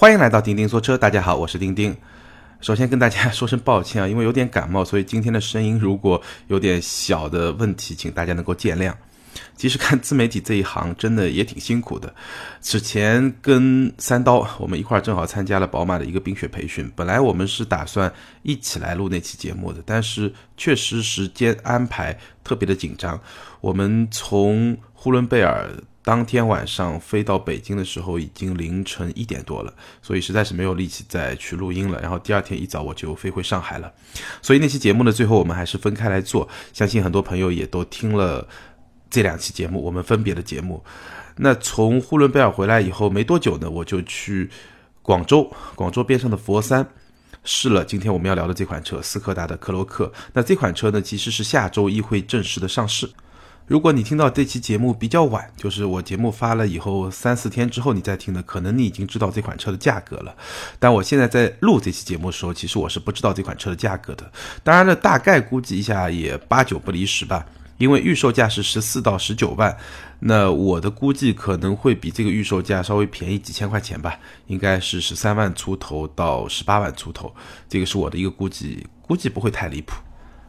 欢迎来到钉钉说车，大家好，我是钉钉。首先跟大家说声抱歉啊，因为有点感冒，所以今天的声音如果有点小的问题，请大家能够见谅。其实干自媒体这一行真的也挺辛苦的。此前跟三刀我们一块儿正好参加了宝马的一个冰雪培训，本来我们是打算一起来录那期节目的，但是确实时间安排特别的紧张。我们从呼伦贝尔。当天晚上飞到北京的时候，已经凌晨一点多了，所以实在是没有力气再去录音了。然后第二天一早我就飞回上海了，所以那期节目呢，最后我们还是分开来做。相信很多朋友也都听了这两期节目，我们分别的节目。那从呼伦贝尔回来以后没多久呢，我就去广州，广州边上的佛山试了今天我们要聊的这款车斯柯达的克洛克。那这款车呢，其实是下周一会正式的上市。如果你听到这期节目比较晚，就是我节目发了以后三四天之后你再听的，可能你已经知道这款车的价格了。但我现在在录这期节目的时候，其实我是不知道这款车的价格的。当然了，大概估计一下也八九不离十吧，因为预售价是十四到十九万，那我的估计可能会比这个预售价稍微便宜几千块钱吧，应该是十三万出头到十八万出头，这个是我的一个估计，估计不会太离谱。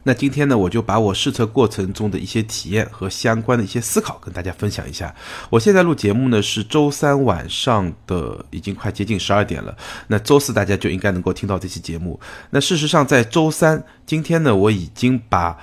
那今天呢，我就把我试车过程中的一些体验和相关的一些思考跟大家分享一下。我现在录节目呢是周三晚上的，已经快接近十二点了。那周四大家就应该能够听到这期节目。那事实上，在周三今天呢，我已经把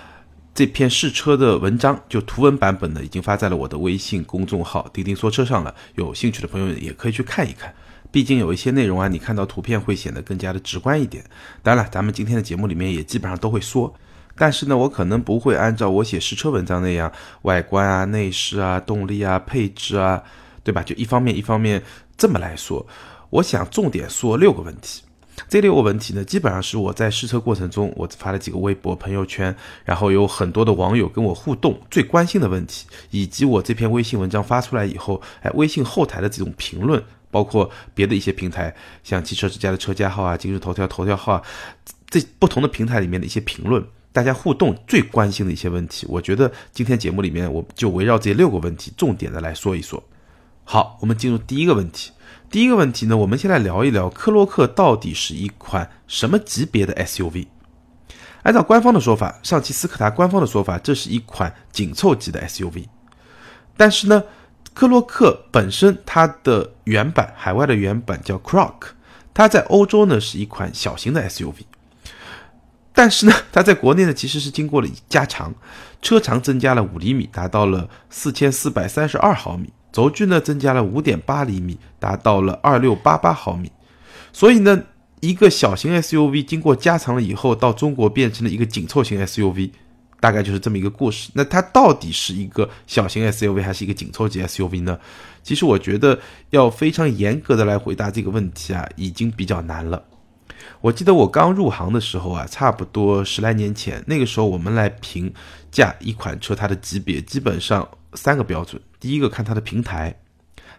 这篇试车的文章就图文版本呢，已经发在了我的微信公众号“钉钉说车”上了。有兴趣的朋友也可以去看一看。毕竟有一些内容啊，你看到图片会显得更加的直观一点。当然了，咱们今天的节目里面也基本上都会说。但是呢，我可能不会按照我写试车文章那样，外观啊、内饰啊、动力啊、配置啊，对吧？就一方面一方面这么来说。我想重点说六个问题。这六个问题呢，基本上是我在试车过程中，我发了几个微博、朋友圈，然后有很多的网友跟我互动，最关心的问题，以及我这篇微信文章发出来以后，哎，微信后台的这种评论，包括别的一些平台，像汽车之家的车家号啊、今日头条头条号啊，这不同的平台里面的一些评论。大家互动最关心的一些问题，我觉得今天节目里面我就围绕这六个问题重点的来说一说。好，我们进入第一个问题。第一个问题呢，我们先来聊一聊科洛克到底是一款什么级别的 SUV？按照官方的说法，上汽斯柯达官方的说法，这是一款紧凑级的 SUV。但是呢，科洛克本身它的原版海外的原版叫 Croc，它在欧洲呢是一款小型的 SUV。但是呢，它在国内呢其实是经过了加长，车长增加了五厘米，达到了四千四百三十二毫米，轴距呢增加了五点八厘米，达到了二六八八毫米。所以呢，一个小型 SUV 经过加长了以后，到中国变成了一个紧凑型 SUV，大概就是这么一个故事。那它到底是一个小型 SUV 还是一个紧凑级 SUV 呢？其实我觉得要非常严格的来回答这个问题啊，已经比较难了。我记得我刚入行的时候啊，差不多十来年前，那个时候我们来评价一款车它的级别，基本上三个标准：第一个看它的平台，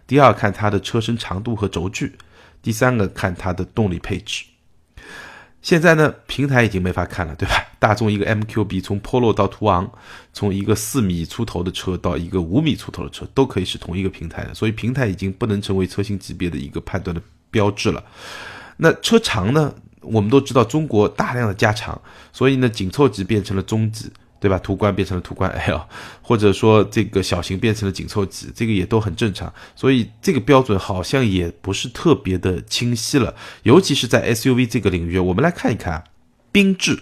第二看它的车身长度和轴距，第三个看它的动力配置。现在呢，平台已经没法看了，对吧？大众一个 MQB 从 Polo 到途昂，从一个四米出头的车到一个五米出头的车，都可以是同一个平台的，所以平台已经不能成为车型级别的一个判断的标志了。那车长呢？我们都知道中国大量的加长，所以呢，紧凑级变成了中级，对吧？途观变成了途观 L，或者说这个小型变成了紧凑级，这个也都很正常。所以这个标准好像也不是特别的清晰了，尤其是在 SUV 这个领域。我们来看一看，缤智，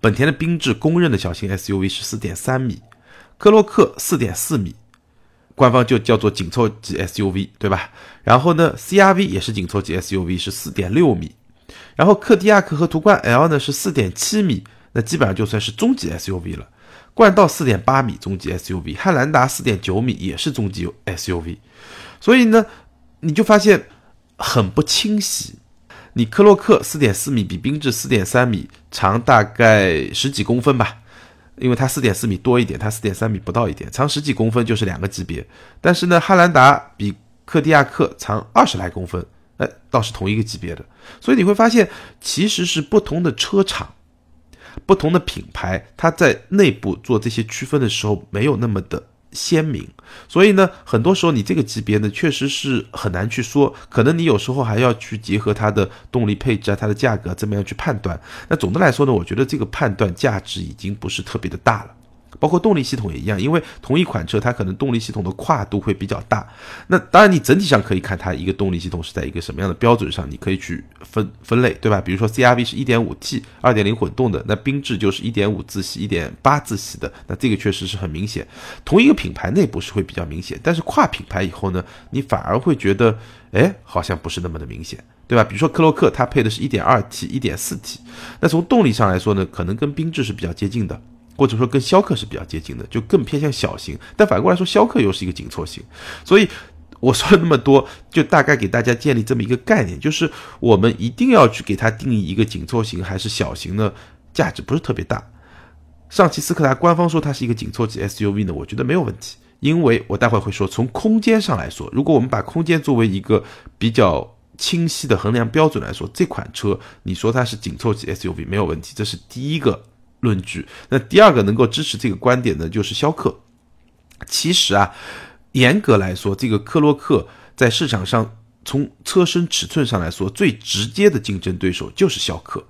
本田的缤智公认的小型 SUV 是四点三米，科洛克四点四米。官方就叫做紧凑级 SUV，对吧？然后呢，CRV 也是紧凑级 SUV，是四点六米。然后克迪亚克和途观 L 呢是四点七米，那基本上就算是中级 SUV 了。冠道四点八米，中级 SUV；汉兰达四点九米，也是中级 SUV。所以呢，你就发现很不清晰。你科洛克四点四米，比缤智四点三米长大概十几公分吧。因为它四点四米多一点，它四点三米不到一点，长十几公分就是两个级别。但是呢，汉兰达比柯迪亚克长二十来公分，哎，倒是同一个级别的。所以你会发现，其实是不同的车厂、不同的品牌，它在内部做这些区分的时候没有那么的鲜明。所以呢，很多时候你这个级别呢，确实是很难去说，可能你有时候还要去结合它的动力配置啊、它的价格怎么样去判断。那总的来说呢，我觉得这个判断价值已经不是特别的大了。包括动力系统也一样，因为同一款车它可能动力系统的跨度会比较大。那当然，你整体上可以看它一个动力系统是在一个什么样的标准上，你可以去分分类，对吧？比如说 CRV 是 1.5T 2.0混动的，那缤智就是1.5自吸、1.8自吸的，那这个确实是很明显。同一个品牌内部是会比较明显，但是跨品牌以后呢，你反而会觉得，哎，好像不是那么的明显，对吧？比如说克洛克，它配的是一点二 T、一点四 T，那从动力上来说呢，可能跟缤智是比较接近的。或者说跟逍客是比较接近的，就更偏向小型。但反过来说，逍客又是一个紧凑型。所以我说了那么多，就大概给大家建立这么一个概念，就是我们一定要去给它定义一个紧凑型还是小型呢？价值不是特别大。上汽斯柯达官方说它是一个紧凑级 SUV 呢，我觉得没有问题，因为我待会会说，从空间上来说，如果我们把空间作为一个比较清晰的衡量标准来说，这款车你说它是紧凑级 SUV 没有问题，这是第一个。论据，那第二个能够支持这个观点的，就是逍客。其实啊，严格来说，这个克洛克在市场上从车身尺寸上来说，最直接的竞争对手就是逍客。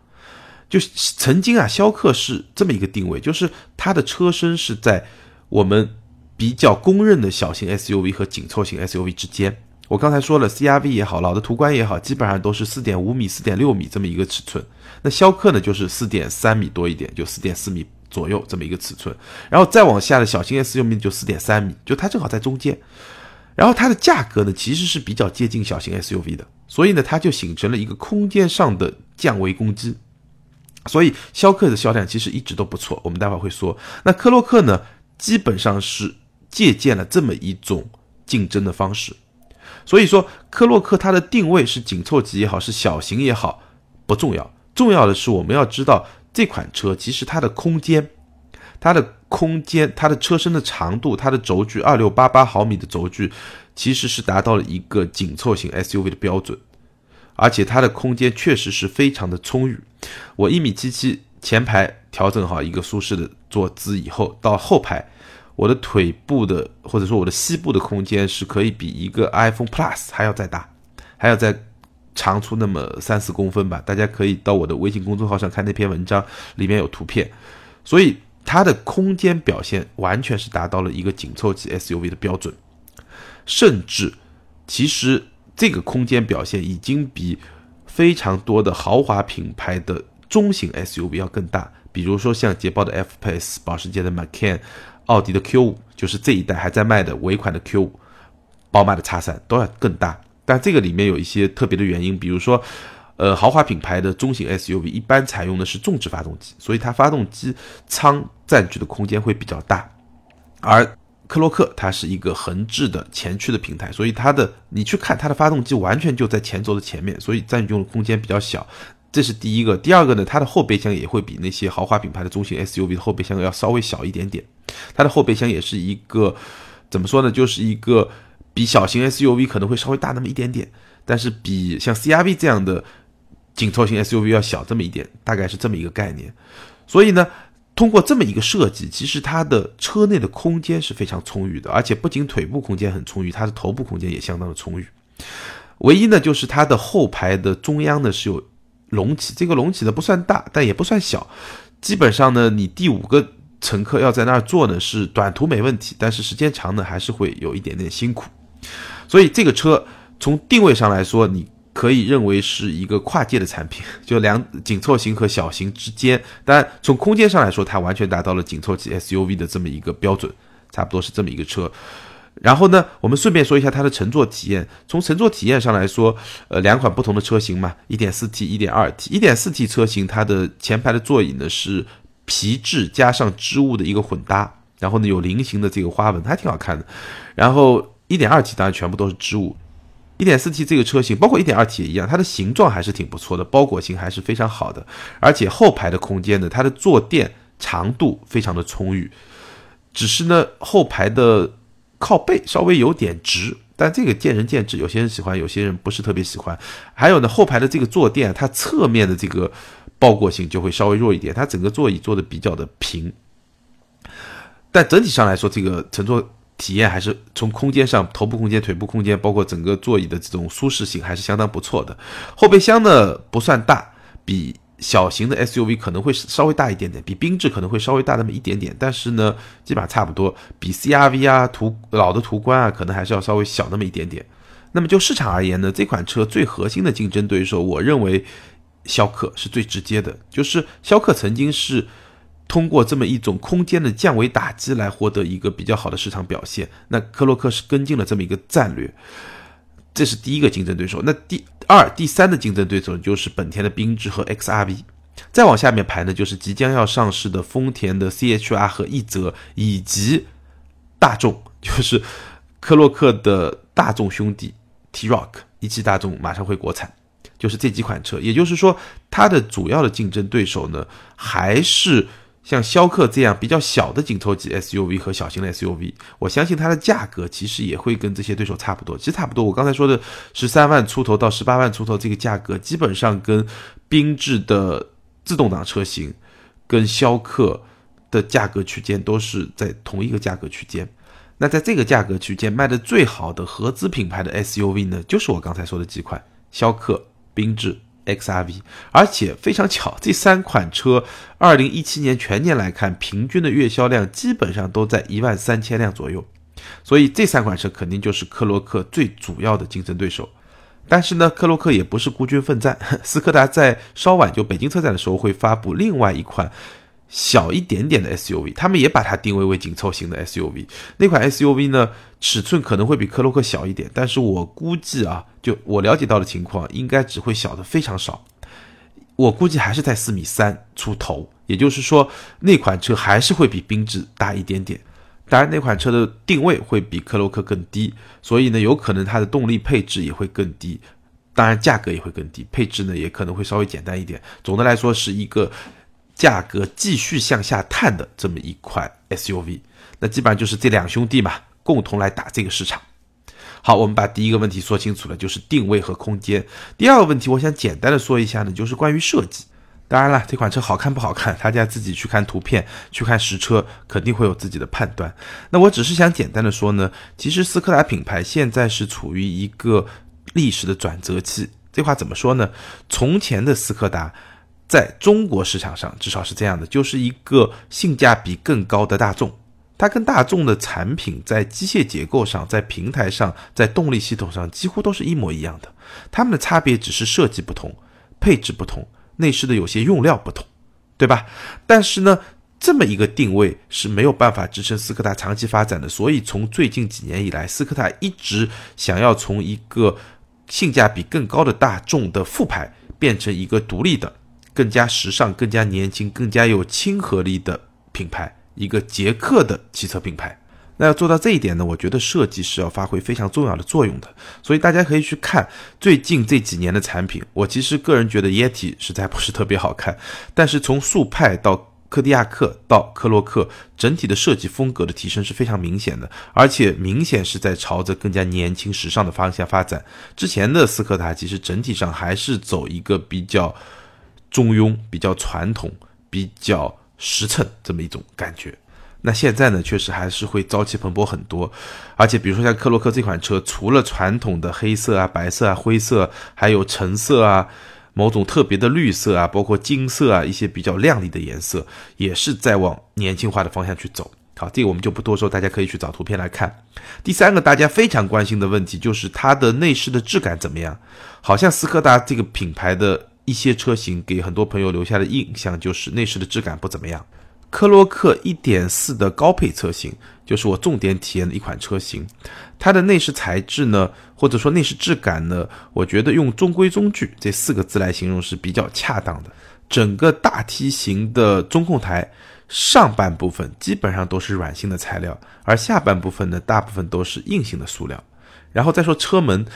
就曾经啊，逍客是这么一个定位，就是它的车身是在我们比较公认的小型 SUV 和紧凑型 SUV 之间。我刚才说了，CRV 也好，老的途观也好，基本上都是四点五米、四点六米这么一个尺寸。那逍客呢，就是四点三米多一点，就四点四米左右这么一个尺寸。然后再往下的小型 SUV 就四点三米，就它正好在中间。然后它的价格呢，其实是比较接近小型 SUV 的，所以呢，它就形成了一个空间上的降维攻击。所以逍客的销量其实一直都不错。我们待会儿会说，那科洛克呢，基本上是借鉴了这么一种竞争的方式。所以说，科洛克它的定位是紧凑级也好，是小型也好，不重要。重要的是，我们要知道这款车其实它的空间、它的空间、它的车身的长度、它的轴距二六八八毫米的轴距，其实是达到了一个紧凑型 SUV 的标准，而且它的空间确实是非常的充裕。我一米七七，前排调整好一个舒适的坐姿以后，到后排。我的腿部的或者说我的膝部的空间是可以比一个 iPhone Plus 还要再大，还要再长出那么三四公分吧。大家可以到我的微信公众号上看那篇文章，里面有图片。所以它的空间表现完全是达到了一个紧凑级 SUV 的标准，甚至其实这个空间表现已经比非常多的豪华品牌的中型 SUV 要更大。比如说像捷豹的 F Pace、保时捷的 Macan。奥迪的 Q 五就是这一代还在卖的尾款的 Q 五，宝马的 X 三都要更大，但这个里面有一些特别的原因，比如说，呃，豪华品牌的中型 SUV 一般采用的是重置发动机，所以它发动机舱占据的空间会比较大，而克洛克它是一个横置的前驱的平台，所以它的你去看它的发动机完全就在前轴的前面，所以占用的空间比较小。这是第一个，第二个呢，它的后备箱也会比那些豪华品牌的中型 SUV 的后备箱要稍微小一点点。它的后备箱也是一个怎么说呢，就是一个比小型 SUV 可能会稍微大那么一点点，但是比像 CRV 这样的紧凑型 SUV 要小这么一点，大概是这么一个概念。所以呢，通过这么一个设计，其实它的车内的空间是非常充裕的，而且不仅腿部空间很充裕，它的头部空间也相当的充裕。唯一呢，就是它的后排的中央呢是有。隆起，这个隆起的不算大，但也不算小。基本上呢，你第五个乘客要在那儿坐呢，是短途没问题，但是时间长呢，还是会有一点点辛苦。所以这个车从定位上来说，你可以认为是一个跨界的产品，就两紧凑型和小型之间。当然，从空间上来说，它完全达到了紧凑级 SUV 的这么一个标准，差不多是这么一个车。然后呢，我们顺便说一下它的乘坐体验。从乘坐体验上来说，呃，两款不同的车型嘛，1.4T、1.2T。1.4T 车型它的前排的座椅呢是皮质加上织物的一个混搭，然后呢有菱形的这个花纹，还挺好看的。然后 1.2T 当然全部都是织物。1.4T 这个车型，包括 1.2T 也一样，它的形状还是挺不错的，包裹性还是非常好的。而且后排的空间呢，它的坐垫长度非常的充裕，只是呢后排的。靠背稍微有点直，但这个见仁见智，有些人喜欢，有些人不是特别喜欢。还有呢，后排的这个坐垫，它侧面的这个包裹性就会稍微弱一点，它整个座椅做的比较的平。但整体上来说，这个乘坐体验还是从空间上，头部空间、腿部空间，包括整个座椅的这种舒适性还是相当不错的。后备箱呢不算大，比小型的 SUV 可能会稍微大一点点，比缤智可能会稍微大那么一点点，但是呢基本上差不多。比 CRV 啊途老的途观啊，可能还是要稍微小那么一点点。那么就市场而言呢，这款车最核心的竞争对手，我认为逍客是最直接的，就是逍客曾经是。通过这么一种空间的降维打击来获得一个比较好的市场表现，那科洛克是跟进了这么一个战略，这是第一个竞争对手。那第二、第三的竞争对手就是本田的缤智和 XRV，再往下面排呢，就是即将要上市的丰田的 CHR 和奕泽，以及大众，就是科洛克的大众兄弟 T Rock，一汽大众马上会国产，就是这几款车。也就是说，它的主要的竞争对手呢，还是。像逍客这样比较小的紧凑级 SUV 和小型的 SUV，我相信它的价格其实也会跟这些对手差不多。其实差不多，我刚才说的十三万出头到十八万出头这个价格，基本上跟缤智的自动挡车型跟逍客的价格区间都是在同一个价格区间。那在这个价格区间卖的最好的合资品牌的 SUV 呢，就是我刚才说的几款逍客、缤智。XRV，而且非常巧，这三款车，二零一七年全年来看，平均的月销量基本上都在一万三千辆左右，所以这三款车肯定就是克洛克最主要的竞争对手。但是呢，克洛克也不是孤军奋战，斯柯达在稍晚就北京车展的时候会发布另外一款。小一点点的 SUV，他们也把它定位为紧凑型的 SUV。那款 SUV 呢，尺寸可能会比科洛克小一点，但是我估计啊，就我了解到的情况，应该只会小的非常少。我估计还是在四米三出头，也就是说，那款车还是会比缤智大一点点。当然，那款车的定位会比科洛克更低，所以呢，有可能它的动力配置也会更低，当然价格也会更低，配置呢也可能会稍微简单一点。总的来说，是一个。价格继续向下探的这么一款 SUV，那基本上就是这两兄弟嘛，共同来打这个市场。好，我们把第一个问题说清楚了，就是定位和空间。第二个问题，我想简单的说一下呢，就是关于设计。当然了，这款车好看不好看，大家自己去看图片，去看实车，肯定会有自己的判断。那我只是想简单的说呢，其实斯柯达品牌现在是处于一个历史的转折期。这话怎么说呢？从前的斯柯达。在中国市场上，至少是这样的，就是一个性价比更高的大众。它跟大众的产品在机械结构上、在平台上、在动力系统上几乎都是一模一样的。它们的差别只是设计不同、配置不同、内饰的有些用料不同，对吧？但是呢，这么一个定位是没有办法支撑斯柯达长期发展的。所以从最近几年以来，斯柯达一直想要从一个性价比更高的大众的副牌变成一个独立的。更加时尚、更加年轻、更加有亲和力的品牌，一个捷克的汽车品牌。那要做到这一点呢，我觉得设计是要发挥非常重要的作用的。所以大家可以去看最近这几年的产品。我其实个人觉得 Yeti 实在不是特别好看，但是从速派到柯迪亚克到科洛克，整体的设计风格的提升是非常明显的，而且明显是在朝着更加年轻、时尚的方向发展。之前的斯柯达其实整体上还是走一个比较。中庸比较传统，比较实诚这么一种感觉。那现在呢，确实还是会朝气蓬勃很多。而且，比如说像克洛克这款车，除了传统的黑色啊、白色啊、灰色，还有橙色啊、某种特别的绿色啊，包括金色啊一些比较亮丽的颜色，也是在往年轻化的方向去走。好，这个我们就不多说，大家可以去找图片来看。第三个大家非常关心的问题就是它的内饰的质感怎么样？好像斯柯达这个品牌的。一些车型给很多朋友留下的印象就是内饰的质感不怎么样。科洛克1.4的高配车型就是我重点体验的一款车型，它的内饰材质呢，或者说内饰质感呢，我觉得用中规中矩这四个字来形容是比较恰当的。整个大梯形的中控台上半部分基本上都是软性的材料，而下半部分呢，大部分都是硬性的塑料。然后再说车门。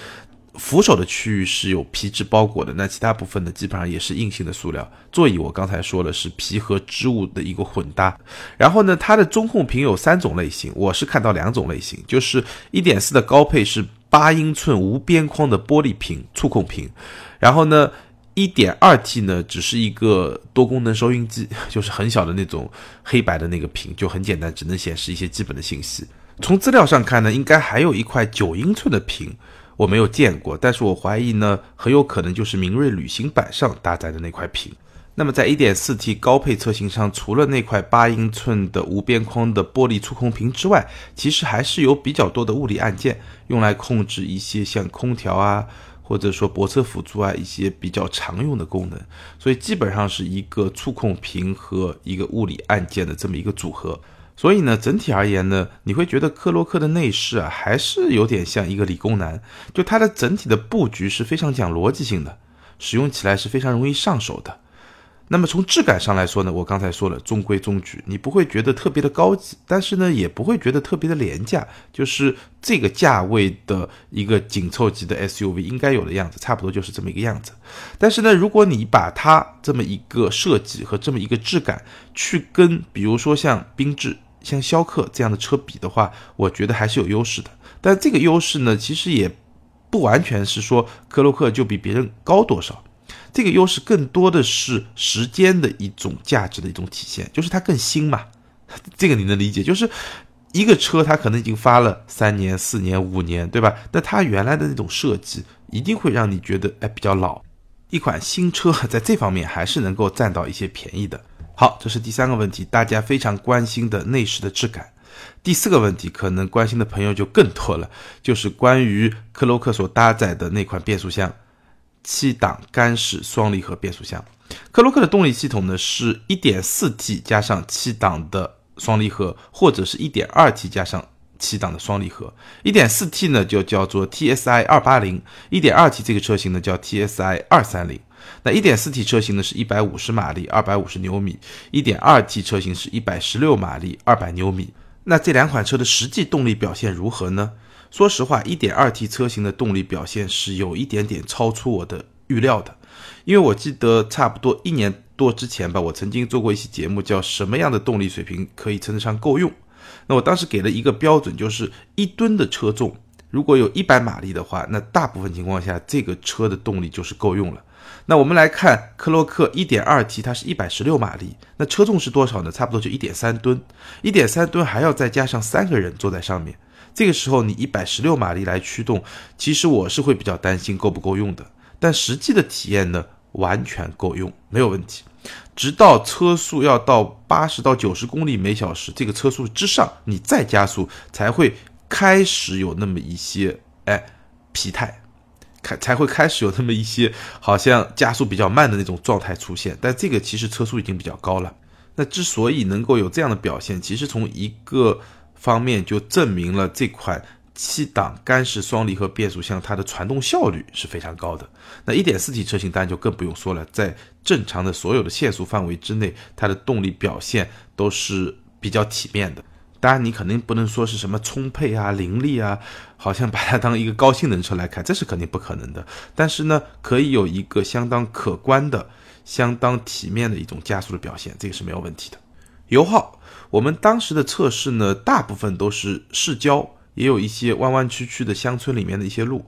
扶手的区域是有皮质包裹的，那其他部分呢，基本上也是硬性的塑料。座椅我刚才说了是皮和织物的一个混搭。然后呢，它的中控屏有三种类型，我是看到两种类型，就是1.4的高配是八英寸无边框的玻璃屏触控屏，然后呢，1.2T 呢只是一个多功能收音机，就是很小的那种黑白的那个屏，就很简单，只能显示一些基本的信息。从资料上看呢，应该还有一块九英寸的屏，我没有见过，但是我怀疑呢，很有可能就是明锐旅行版上搭载的那块屏。那么在 1.4T 高配车型上，除了那块八英寸的无边框的玻璃触控屏之外，其实还是有比较多的物理按键，用来控制一些像空调啊，或者说泊车辅助啊一些比较常用的功能。所以基本上是一个触控屏和一个物理按键的这么一个组合。所以呢，整体而言呢，你会觉得克洛克的内饰啊，还是有点像一个理工男，就它的整体的布局是非常讲逻辑性的，使用起来是非常容易上手的。那么从质感上来说呢，我刚才说了中规中矩，你不会觉得特别的高级，但是呢也不会觉得特别的廉价，就是这个价位的一个紧凑级的 SUV 应该有的样子，差不多就是这么一个样子。但是呢，如果你把它这么一个设计和这么一个质感去跟比如说像缤智、像逍客这样的车比的话，我觉得还是有优势的。但这个优势呢，其实也不完全是说科洛克就比别人高多少。这个优势更多的是时间的一种价值的一种体现，就是它更新嘛，这个你能理解？就是一个车它可能已经发了三年、四年、五年，对吧？那它原来的那种设计一定会让你觉得哎比较老。一款新车在这方面还是能够占到一些便宜的。好，这是第三个问题，大家非常关心的内饰的质感。第四个问题可能关心的朋友就更多了，就是关于克洛克所搭载的那款变速箱。七档干式双离合变速箱，克洛克的动力系统呢是 1.4T 加上七档的双离合，或者是一点二 T 加上七档的双离合。1.4T 呢就叫做 TSI 280，1.2T 这个车型呢叫 TSI 230。那 1.4T 车型呢是150马力，250牛米；1.2T 车型是116马力，200牛米。那这两款车的实际动力表现如何呢？说实话，1.2T 车型的动力表现是有一点点超出我的预料的，因为我记得差不多一年多之前吧，我曾经做过一期节目，叫什么样的动力水平可以称得上够用？那我当时给了一个标准，就是一吨的车重，如果有一百马力的话，那大部分情况下这个车的动力就是够用了。那我们来看克洛克 1.2T，它是一百十六马力，那车重是多少呢？差不多就一点三吨，一点三吨还要再加上三个人坐在上面。这个时候你一百十六马力来驱动，其实我是会比较担心够不够用的。但实际的体验呢，完全够用，没有问题。直到车速要到八十到九十公里每小时这个车速之上，你再加速才会开始有那么一些哎疲态，开才会开始有那么一些好像加速比较慢的那种状态出现。但这个其实车速已经比较高了。那之所以能够有这样的表现，其实从一个。方面就证明了这款七档干式双离合变速箱它的传动效率是非常高的。那 1.4T 车型当然就更不用说了，在正常的所有的限速范围之内，它的动力表现都是比较体面的。当然你肯定不能说是什么充沛啊、凌厉啊，好像把它当一个高性能车来开，这是肯定不可能的。但是呢，可以有一个相当可观的、相当体面的一种加速的表现，这个是没有问题的。油耗。我们当时的测试呢，大部分都是市郊，也有一些弯弯曲曲的乡村里面的一些路，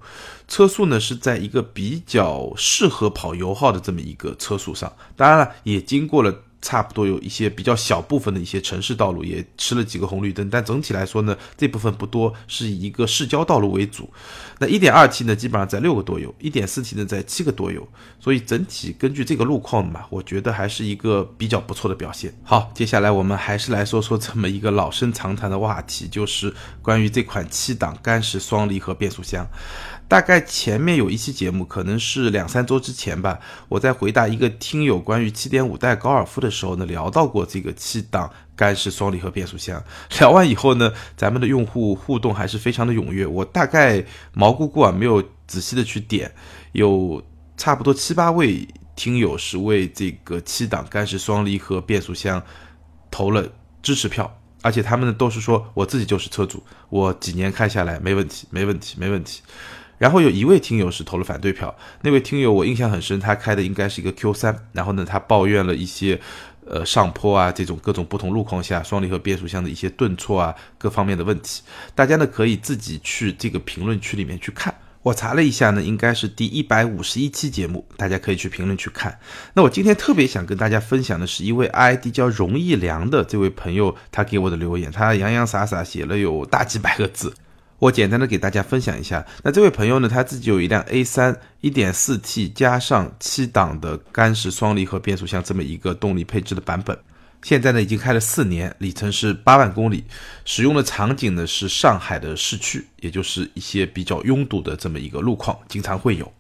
车速呢是在一个比较适合跑油耗的这么一个车速上，当然了，也经过了。差不多有一些比较小部分的一些城市道路也吃了几个红绿灯，但整体来说呢，这部分不多，是以一个市郊道路为主。那 1.2T 呢，基本上在六个多油，1.4T 呢在七个多油，所以整体根据这个路况嘛，我觉得还是一个比较不错的表现。好，接下来我们还是来说说这么一个老生常谈的话题，就是关于这款七档干式双离合变速箱。大概前面有一期节目，可能是两三周之前吧，我在回答一个听友关于7.5代高尔夫的时候呢，聊到过这个七档干式双离合变速箱。聊完以后呢，咱们的用户互动还是非常的踊跃。我大概毛估估啊，没有仔细的去点，有差不多七八位听友是为这个七档干式双离合变速箱投了支持票，而且他们呢都是说我自己就是车主，我几年开下来没问题，没问题，没问题。然后有一位听友是投了反对票，那位听友我印象很深，他开的应该是一个 Q 三，然后呢，他抱怨了一些，呃，上坡啊这种各种不同路况下双离合变速箱的一些顿挫啊各方面的问题，大家呢可以自己去这个评论区里面去看。我查了一下呢，应该是第一百五十一期节目，大家可以去评论区看。那我今天特别想跟大家分享的是一位 ID 叫容易良的这位朋友，他给我的留言，他洋洋洒洒写了有大几百个字，我简单的给大家分享一下。那这位朋友呢，他自己有一辆 A 三一点四 T 加上七档的干式双离合变速箱这么一个动力配置的版本。现在呢，已经开了四年，里程是八万公里，使用的场景呢是上海的市区，也就是一些比较拥堵的这么一个路况，经常会有。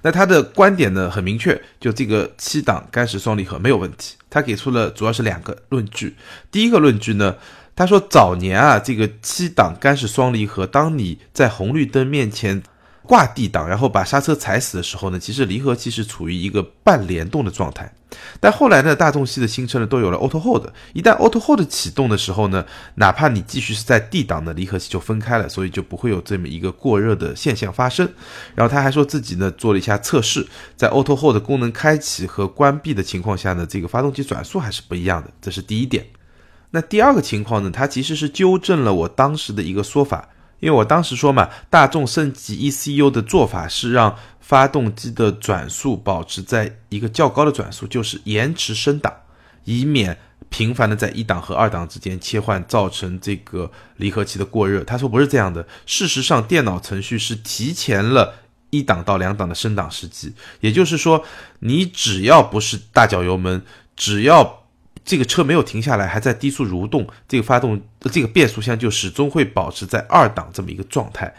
那他的观点呢很明确，就这个七档干式双离合没有问题。他给出了主要是两个论据。第一个论据呢，他说早年啊，这个七档干式双离合，当你在红绿灯面前。挂 D 档，然后把刹车踩死的时候呢，其实离合器是处于一个半联动的状态。但后来呢，大众系的新车呢都有了 Auto Hold，一旦 Auto Hold 启动的时候呢，哪怕你继续是在 D 档的离合器就分开了，所以就不会有这么一个过热的现象发生。然后他还说自己呢做了一下测试，在 Auto Hold 功能开启和关闭的情况下呢，这个发动机转速还是不一样的，这是第一点。那第二个情况呢，它其实是纠正了我当时的一个说法。因为我当时说嘛，大众升级 ECU 的做法是让发动机的转速保持在一个较高的转速，就是延迟升档，以免频繁的在一档和二档之间切换，造成这个离合器的过热。他说不是这样的，事实上电脑程序是提前了一档到两档的升档时机，也就是说，你只要不是大脚油门，只要这个车没有停下来，还在低速蠕动，这个发动这个变速箱就始终会保持在二档这么一个状态，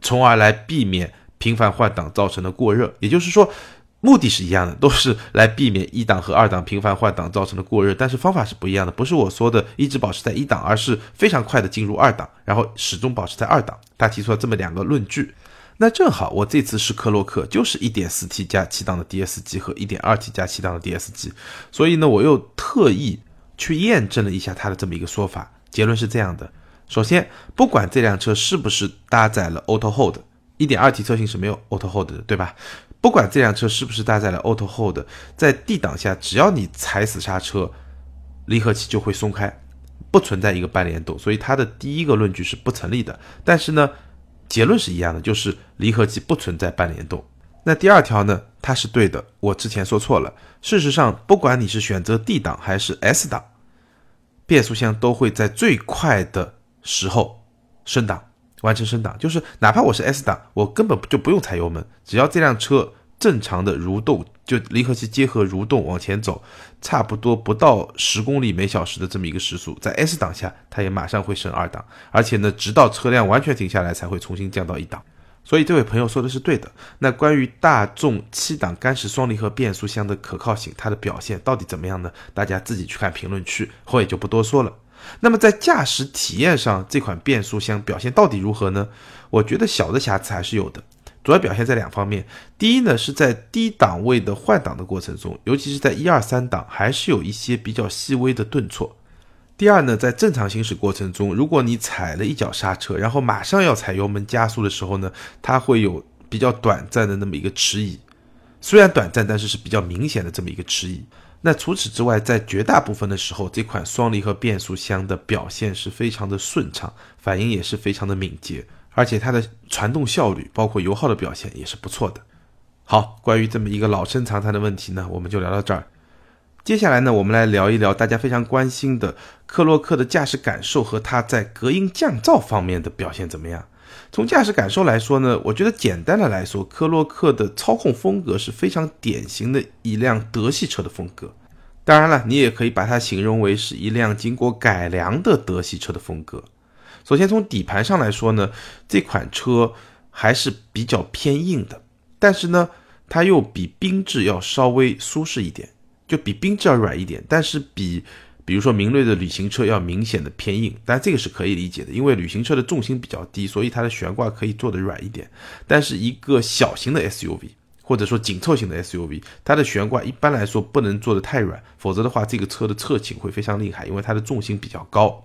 从而来避免频繁换挡造成的过热。也就是说，目的是一样的，都是来避免一档和二档频繁换挡造成的过热，但是方法是不一样的。不是我说的一直保持在一档，而是非常快的进入二档，然后始终保持在二档。他提出了这么两个论据。那正好，我这次是克洛克，就是一点四 T 加七档的 DS 机和一点二 T 加七档的 DS 机，所以呢，我又特意去验证了一下他的这么一个说法，结论是这样的：首先，不管这辆车是不是搭载了 Auto Hold，一点二 T 车型是没有 Auto Hold 的，对吧？不管这辆车是不是搭载了 Auto Hold，在 D 档下，只要你踩死刹车，离合器就会松开，不存在一个半联动，所以它的第一个论据是不成立的。但是呢？结论是一样的，就是离合器不存在半联动。那第二条呢？它是对的，我之前说错了。事实上，不管你是选择 D 档还是 S 档，变速箱都会在最快的时候升档，完成升档。就是哪怕我是 S 档，我根本就不用踩油门，只要这辆车。正常的蠕动，就离合器结合蠕动往前走，差不多不到十公里每小时的这么一个时速，在 S 档下，它也马上会升二档，而且呢，直到车辆完全停下来才会重新降到一档。所以这位朋友说的是对的。那关于大众七档干式双离合变速箱的可靠性，它的表现到底怎么样呢？大家自己去看评论区，我也就不多说了。那么在驾驶体验上，这款变速箱表现到底如何呢？我觉得小的瑕疵还是有的。主要表现在两方面，第一呢是在低档位的换挡的过程中，尤其是在一二三档，还是有一些比较细微的顿挫。第二呢，在正常行驶过程中，如果你踩了一脚刹车，然后马上要踩油门加速的时候呢，它会有比较短暂的那么一个迟疑，虽然短暂，但是是比较明显的这么一个迟疑。那除此之外，在绝大部分的时候，这款双离合变速箱的表现是非常的顺畅，反应也是非常的敏捷。而且它的传动效率，包括油耗的表现也是不错的。好，关于这么一个老生常谈的问题呢，我们就聊到这儿。接下来呢，我们来聊一聊大家非常关心的克洛克的驾驶感受和它在隔音降噪方面的表现怎么样。从驾驶感受来说呢，我觉得简单的来说，科洛克的操控风格是非常典型的一辆德系车的风格。当然了，你也可以把它形容为是一辆经过改良的德系车的风格。首先从底盘上来说呢，这款车还是比较偏硬的，但是呢，它又比缤智要稍微舒适一点，就比缤智要软一点，但是比比如说明锐的旅行车要明显的偏硬，但这个是可以理解的，因为旅行车的重心比较低，所以它的悬挂可以做的软一点。但是一个小型的 SUV 或者说紧凑型的 SUV，它的悬挂一般来说不能做的太软，否则的话这个车的侧倾会非常厉害，因为它的重心比较高。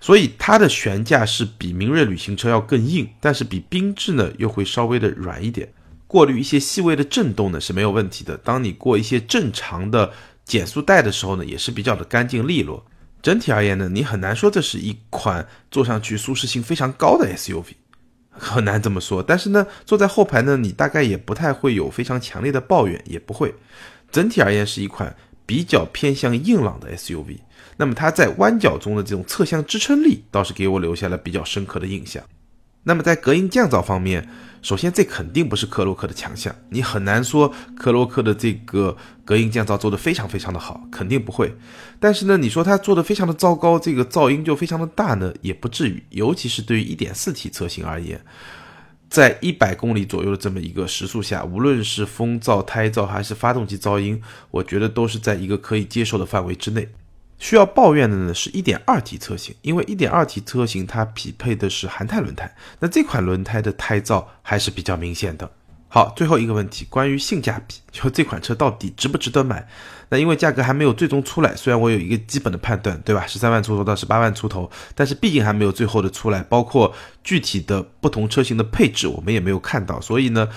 所以它的悬架是比明锐旅行车要更硬，但是比缤智呢又会稍微的软一点，过滤一些细微的震动呢是没有问题的。当你过一些正常的减速带的时候呢，也是比较的干净利落。整体而言呢，你很难说这是一款坐上去舒适性非常高的 SUV，很难这么说。但是呢，坐在后排呢，你大概也不太会有非常强烈的抱怨，也不会。整体而言是一款比较偏向硬朗的 SUV。那么它在弯角中的这种侧向支撑力，倒是给我留下了比较深刻的印象。那么在隔音降噪方面，首先这肯定不是克洛克的强项，你很难说克洛克的这个隔音降噪做得非常非常的好，肯定不会。但是呢，你说它做得非常的糟糕，这个噪音就非常的大呢，也不至于。尤其是对于 1.4T 车型而言，在100公里左右的这么一个时速下，无论是风噪、胎噪还是发动机噪音，我觉得都是在一个可以接受的范围之内。需要抱怨的呢是 1.2T 车型，因为 1.2T 车型它匹配的是韩泰轮胎，那这款轮胎的胎噪还是比较明显的。好，最后一个问题，关于性价比，就这款车到底值不值得买？那因为价格还没有最终出来，虽然我有一个基本的判断，对吧？十三万出头到十八万出头，但是毕竟还没有最后的出来，包括具体的不同车型的配置，我们也没有看到，所以呢。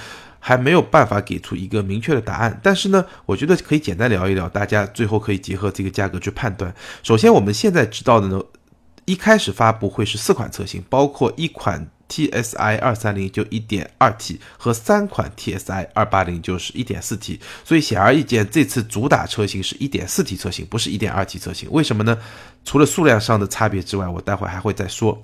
还没有办法给出一个明确的答案，但是呢，我觉得可以简单聊一聊，大家最后可以结合这个价格去判断。首先，我们现在知道的呢，一开始发布会是四款车型，包括一款 TSI 二三零就一点二 T 和三款 TSI 二八零就是一点四 T，所以显而易见，这次主打车型是一点四 T 车型，不是一点二 T 车型。为什么呢？除了数量上的差别之外，我待会还会再说。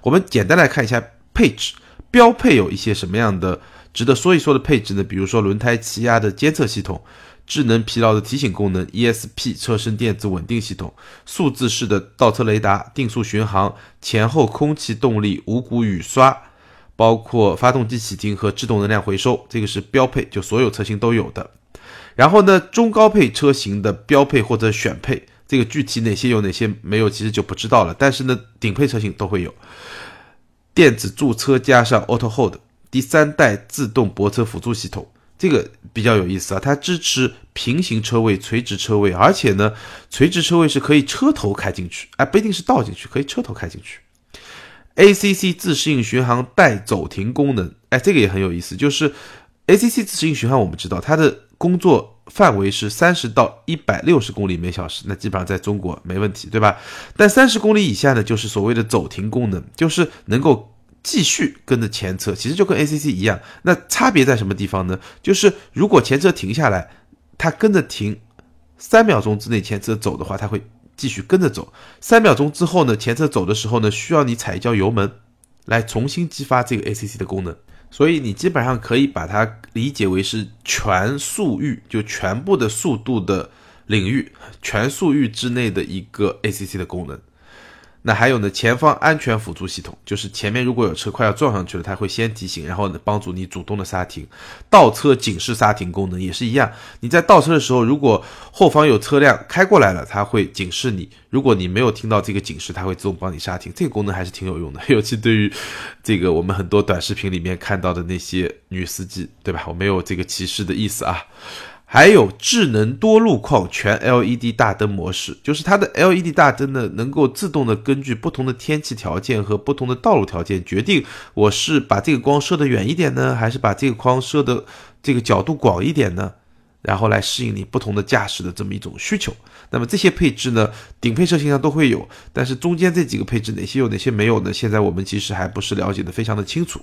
我们简单来看一下配置，标配有一些什么样的？值得说一说的配置呢，比如说轮胎气压的监测系统、智能疲劳的提醒功能、ESP 车身电子稳定系统、数字式的倒车雷达、定速巡航、前后空气动力无骨雨刷，包括发动机启停和制动能量回收，这个是标配，就所有车型都有的。然后呢，中高配车型的标配或者选配，这个具体哪些有哪些没有，其实就不知道了。但是呢，顶配车型都会有电子驻车加上 Auto Hold。第三代自动泊车辅助系统，这个比较有意思啊，它支持平行车位、垂直车位，而且呢，垂直车位是可以车头开进去，哎，不一定是倒进去，可以车头开进去。ACC 自适应巡航带走停功能，哎，这个也很有意思，就是 ACC 自适应巡航，我们知道它的工作范围是三十到一百六十公里每小时，那基本上在中国没问题，对吧？但三十公里以下呢，就是所谓的走停功能，就是能够。继续跟着前车，其实就跟 ACC 一样。那差别在什么地方呢？就是如果前车停下来，它跟着停，三秒钟之内前车走的话，它会继续跟着走。三秒钟之后呢，前车走的时候呢，需要你踩一脚油门，来重新激发这个 ACC 的功能。所以你基本上可以把它理解为是全速域，就全部的速度的领域，全速域之内的一个 ACC 的功能。那还有呢，前方安全辅助系统，就是前面如果有车快要撞上去了，它会先提醒，然后呢帮助你主动的刹停。倒车警示刹停功能也是一样，你在倒车的时候，如果后方有车辆开过来了，它会警示你。如果你没有听到这个警示，它会自动帮你刹停。这个功能还是挺有用的，尤其对于这个我们很多短视频里面看到的那些女司机，对吧？我没有这个歧视的意思啊。还有智能多路况全 LED 大灯模式，就是它的 LED 大灯呢，能够自动的根据不同的天气条件和不同的道路条件，决定我是把这个光射得远一点呢，还是把这个光射的这个角度广一点呢？然后来适应你不同的驾驶的这么一种需求。那么这些配置呢，顶配车型上都会有，但是中间这几个配置哪些有哪些没有呢？现在我们其实还不是了解的非常的清楚。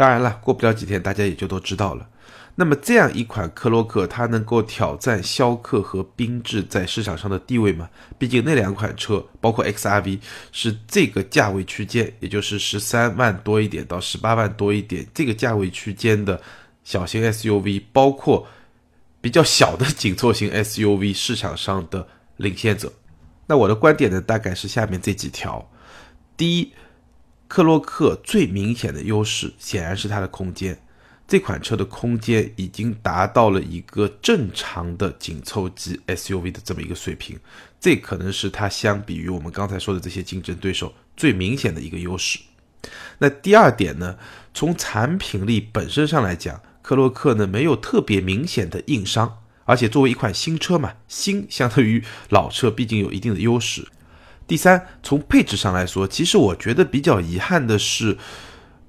当然了，过不了几天大家也就都知道了。那么这样一款科洛克，它能够挑战逍客和缤智在市场上的地位吗？毕竟那两款车，包括 XRV，是这个价位区间，也就是十三万多一点到十八万多一点这个价位区间的小型 SUV，包括比较小的紧凑型 SUV 市场上的领先者。那我的观点呢，大概是下面这几条：第一，克洛克最明显的优势显然是它的空间。这款车的空间已经达到了一个正常的紧凑级 SUV 的这么一个水平，这可能是它相比于我们刚才说的这些竞争对手最明显的一个优势。那第二点呢，从产品力本身上来讲，克洛克呢没有特别明显的硬伤，而且作为一款新车嘛，新相对于老车毕竟有一定的优势。第三，从配置上来说，其实我觉得比较遗憾的是。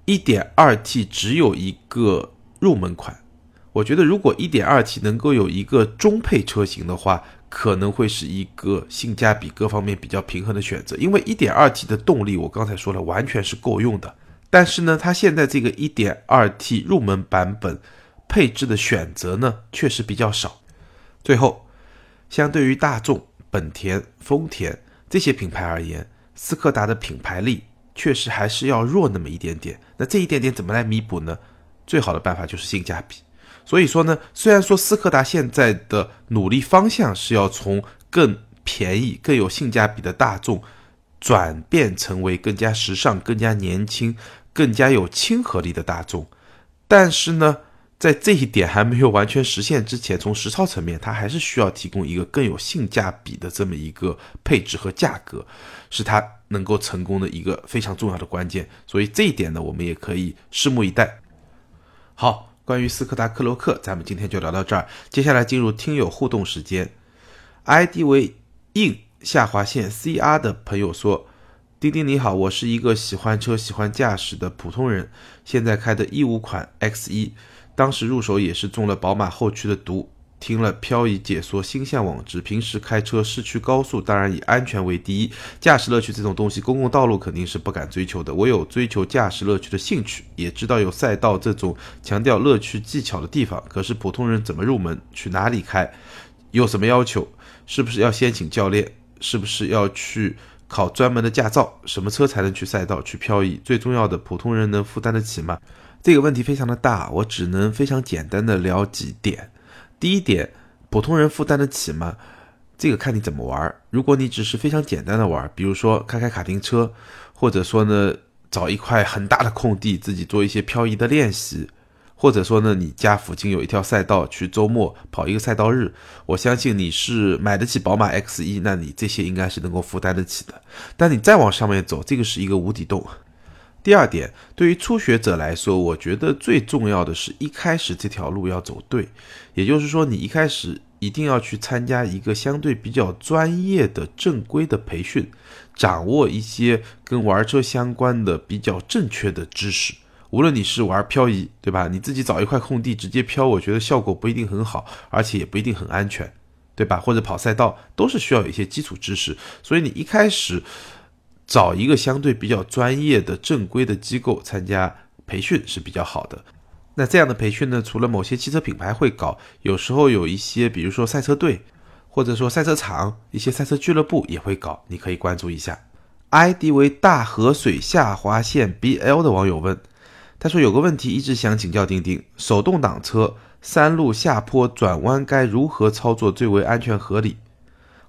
1.2T 只有一个入门款，我觉得如果 1.2T 能够有一个中配车型的话，可能会是一个性价比各方面比较平衡的选择。因为 1.2T 的动力，我刚才说了，完全是够用的。但是呢，它现在这个 1.2T 入门版本配置的选择呢，确实比较少。最后，相对于大众、本田、丰田这些品牌而言，斯柯达的品牌力确实还是要弱那么一点点。那这一点点怎么来弥补呢？最好的办法就是性价比。所以说呢，虽然说斯柯达现在的努力方向是要从更便宜、更有性价比的大众，转变成为更加时尚、更加年轻、更加有亲和力的大众，但是呢，在这一点还没有完全实现之前，从实操层面，它还是需要提供一个更有性价比的这么一个配置和价格，是它能够成功的一个非常重要的关键。所以这一点呢，我们也可以拭目以待。好。关于斯柯达克洛克，咱们今天就聊到这儿。接下来进入听友互动时间。ID 为 in 下划线 CR 的朋友说：“丁丁你好，我是一个喜欢车、喜欢驾驶的普通人，现在开的一五款 X1，当时入手也是中了宝马后驱的毒。”听了漂移解说，心向往之。平时开车市区高速，当然以安全为第一。驾驶乐趣这种东西，公共道路肯定是不敢追求的。我有追求驾驶乐趣的兴趣，也知道有赛道这种强调乐趣技巧的地方。可是普通人怎么入门？去哪里开？有什么要求？是不是要先请教练？是不是要去考专门的驾照？什么车才能去赛道、去漂移？最重要的，普通人能负担得起吗？这个问题非常的大，我只能非常简单的聊几点。第一点，普通人负担得起吗？这个看你怎么玩。如果你只是非常简单的玩，比如说开开卡丁车，或者说呢找一块很大的空地自己做一些漂移的练习，或者说呢你家附近有一条赛道，去周末跑一个赛道日，我相信你是买得起宝马 X 一，那你这些应该是能够负担得起的。但你再往上面走，这个是一个无底洞。第二点，对于初学者来说，我觉得最重要的是一开始这条路要走对，也就是说，你一开始一定要去参加一个相对比较专业的正规的培训，掌握一些跟玩车相关的比较正确的知识。无论你是玩漂移，对吧？你自己找一块空地直接漂，我觉得效果不一定很好，而且也不一定很安全，对吧？或者跑赛道都是需要有一些基础知识，所以你一开始。找一个相对比较专业的正规的机构参加培训是比较好的。那这样的培训呢，除了某些汽车品牌会搞，有时候有一些，比如说赛车队，或者说赛车场，一些赛车俱乐部也会搞，你可以关注一下。ID 为大河水下划线 BL 的网友问，他说有个问题一直想请教丁丁：手动挡车山路下坡转弯该如何操作最为安全合理？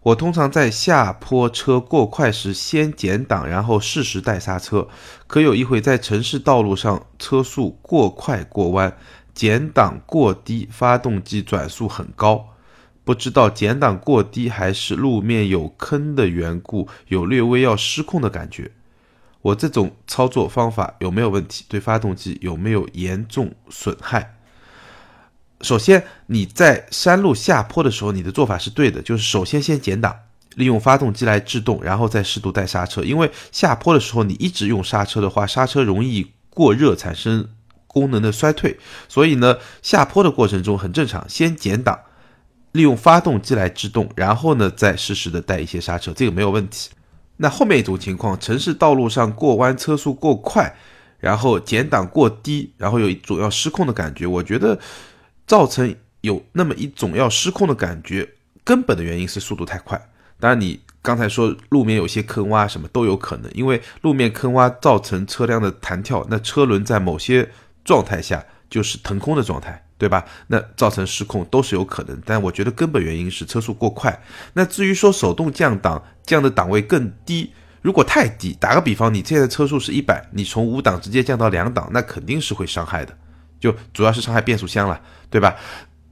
我通常在下坡车过快时先减档，然后适时带刹车。可有一回在城市道路上车速过快过弯，减档过低，发动机转速很高。不知道减档过低还是路面有坑的缘故，有略微要失控的感觉。我这种操作方法有没有问题？对发动机有没有严重损害？首先，你在山路下坡的时候，你的做法是对的，就是首先先减档，利用发动机来制动，然后再适度带刹车。因为下坡的时候你一直用刹车的话，刹车容易过热，产生功能的衰退。所以呢，下坡的过程中很正常，先减档，利用发动机来制动，然后呢再适时的带一些刹车，这个没有问题。那后面一种情况，城市道路上过弯车速过快，然后减档过低，然后有一种要失控的感觉，我觉得。造成有那么一种要失控的感觉，根本的原因是速度太快。当然，你刚才说路面有些坑洼什么都有可能，因为路面坑洼造成车辆的弹跳，那车轮在某些状态下就是腾空的状态，对吧？那造成失控都是有可能。但我觉得根本原因是车速过快。那至于说手动降档降的档位更低，如果太低，打个比方，你现在车速是一百，你从五档直接降到两档，那肯定是会伤害的。就主要是伤害变速箱了，对吧？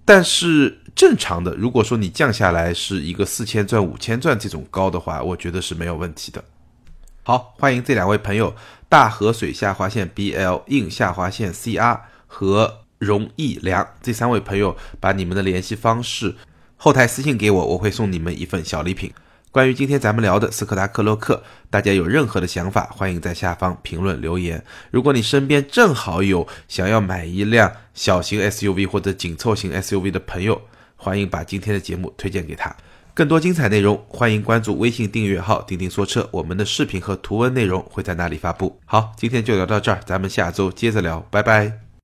但是正常的，如果说你降下来是一个四千转、五千转这种高的话，我觉得是没有问题的。好，欢迎这两位朋友：大河水下划线 BL、硬下划线 CR 和容易良这三位朋友，把你们的联系方式后台私信给我，我会送你们一份小礼品。关于今天咱们聊的斯柯达克洛克，大家有任何的想法，欢迎在下方评论留言。如果你身边正好有想要买一辆小型 SUV 或者紧凑型 SUV 的朋友，欢迎把今天的节目推荐给他。更多精彩内容，欢迎关注微信订阅号“钉钉说车”，我们的视频和图文内容会在那里发布。好，今天就聊到这儿，咱们下周接着聊，拜拜。